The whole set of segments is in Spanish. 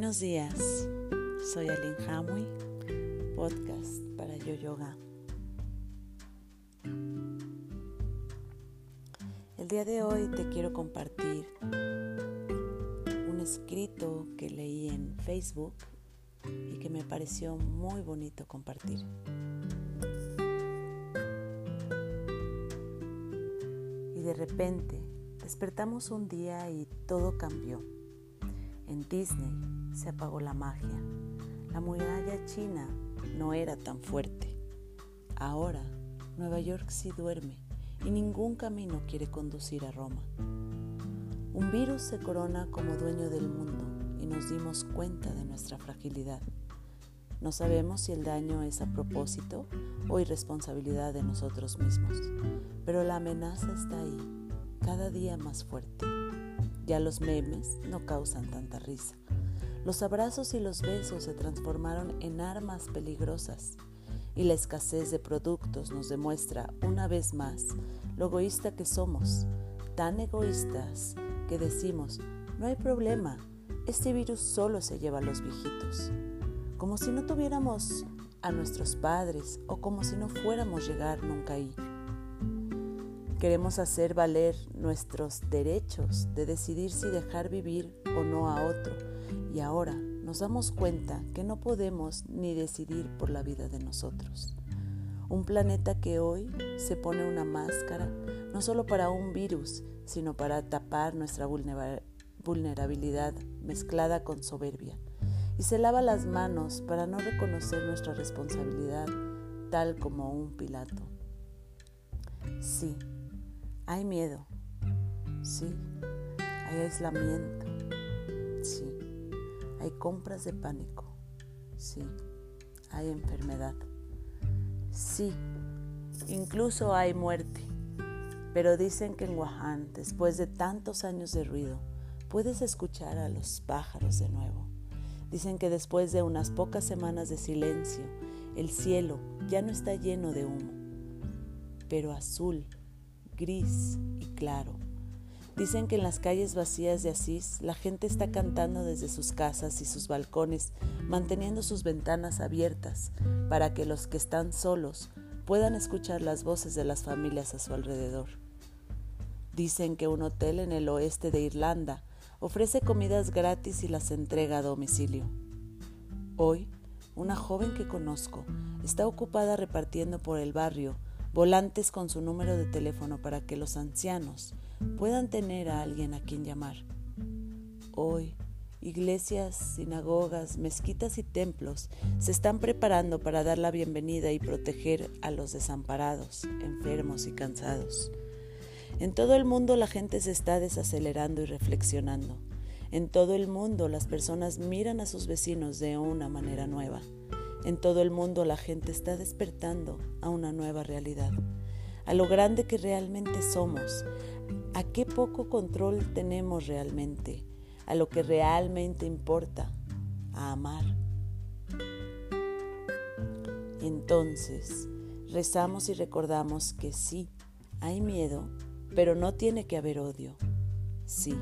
Buenos días, soy Aline Hamui, podcast para Yo Yoga. El día de hoy te quiero compartir un escrito que leí en Facebook y que me pareció muy bonito compartir. Y de repente despertamos un día y todo cambió. En Disney se apagó la magia. La muralla china no era tan fuerte. Ahora Nueva York sí duerme y ningún camino quiere conducir a Roma. Un virus se corona como dueño del mundo y nos dimos cuenta de nuestra fragilidad. No sabemos si el daño es a propósito o irresponsabilidad de nosotros mismos, pero la amenaza está ahí, cada día más fuerte. Ya los memes no causan tanta risa. Los abrazos y los besos se transformaron en armas peligrosas y la escasez de productos nos demuestra una vez más lo egoísta que somos, tan egoístas que decimos, no hay problema, este virus solo se lleva a los viejitos, como si no tuviéramos a nuestros padres o como si no fuéramos llegar nunca ahí. Queremos hacer valer nuestros derechos de decidir si dejar vivir o no a otro y ahora nos damos cuenta que no podemos ni decidir por la vida de nosotros. Un planeta que hoy se pone una máscara no solo para un virus, sino para tapar nuestra vulnerabilidad mezclada con soberbia. Y se lava las manos para no reconocer nuestra responsabilidad tal como un Pilato. Sí, hay miedo, sí. Hay aislamiento, sí. Hay compras de pánico, sí. Hay enfermedad, sí. Incluso hay muerte. Pero dicen que en Wuhan, después de tantos años de ruido, puedes escuchar a los pájaros de nuevo. Dicen que después de unas pocas semanas de silencio, el cielo ya no está lleno de humo, pero azul gris y claro. Dicen que en las calles vacías de Asís la gente está cantando desde sus casas y sus balcones, manteniendo sus ventanas abiertas para que los que están solos puedan escuchar las voces de las familias a su alrededor. Dicen que un hotel en el oeste de Irlanda ofrece comidas gratis y las entrega a domicilio. Hoy, una joven que conozco está ocupada repartiendo por el barrio volantes con su número de teléfono para que los ancianos puedan tener a alguien a quien llamar. Hoy, iglesias, sinagogas, mezquitas y templos se están preparando para dar la bienvenida y proteger a los desamparados, enfermos y cansados. En todo el mundo la gente se está desacelerando y reflexionando. En todo el mundo las personas miran a sus vecinos de una manera nueva. En todo el mundo la gente está despertando a una nueva realidad, a lo grande que realmente somos, a qué poco control tenemos realmente, a lo que realmente importa, a amar. Entonces, rezamos y recordamos que sí, hay miedo, pero no tiene que haber odio. Sí,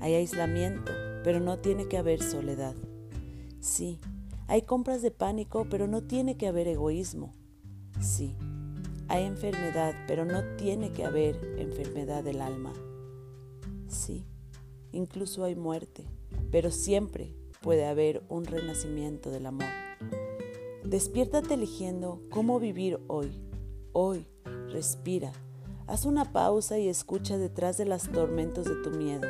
hay aislamiento, pero no tiene que haber soledad. Sí, hay compras de pánico, pero no tiene que haber egoísmo. Sí, hay enfermedad, pero no tiene que haber enfermedad del alma. Sí, incluso hay muerte, pero siempre puede haber un renacimiento del amor. Despiértate eligiendo cómo vivir hoy. Hoy, respira. Haz una pausa y escucha detrás de las tormentos de tu miedo.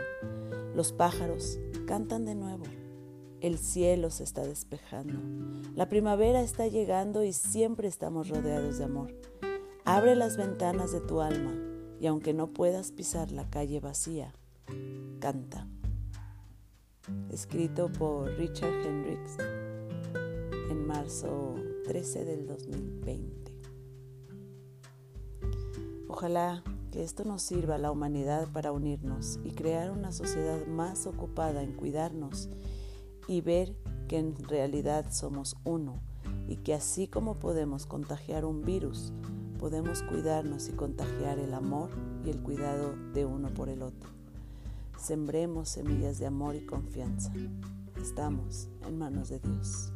Los pájaros cantan de nuevo. El cielo se está despejando. La primavera está llegando y siempre estamos rodeados de amor. Abre las ventanas de tu alma y aunque no puedas pisar la calle vacía, canta. Escrito por Richard Hendricks en marzo 13 del 2020. Ojalá que esto nos sirva a la humanidad para unirnos y crear una sociedad más ocupada en cuidarnos y ver que en realidad somos uno y que así como podemos contagiar un virus, podemos cuidarnos y contagiar el amor y el cuidado de uno por el otro. Sembremos semillas de amor y confianza. estamos en manos de Dios.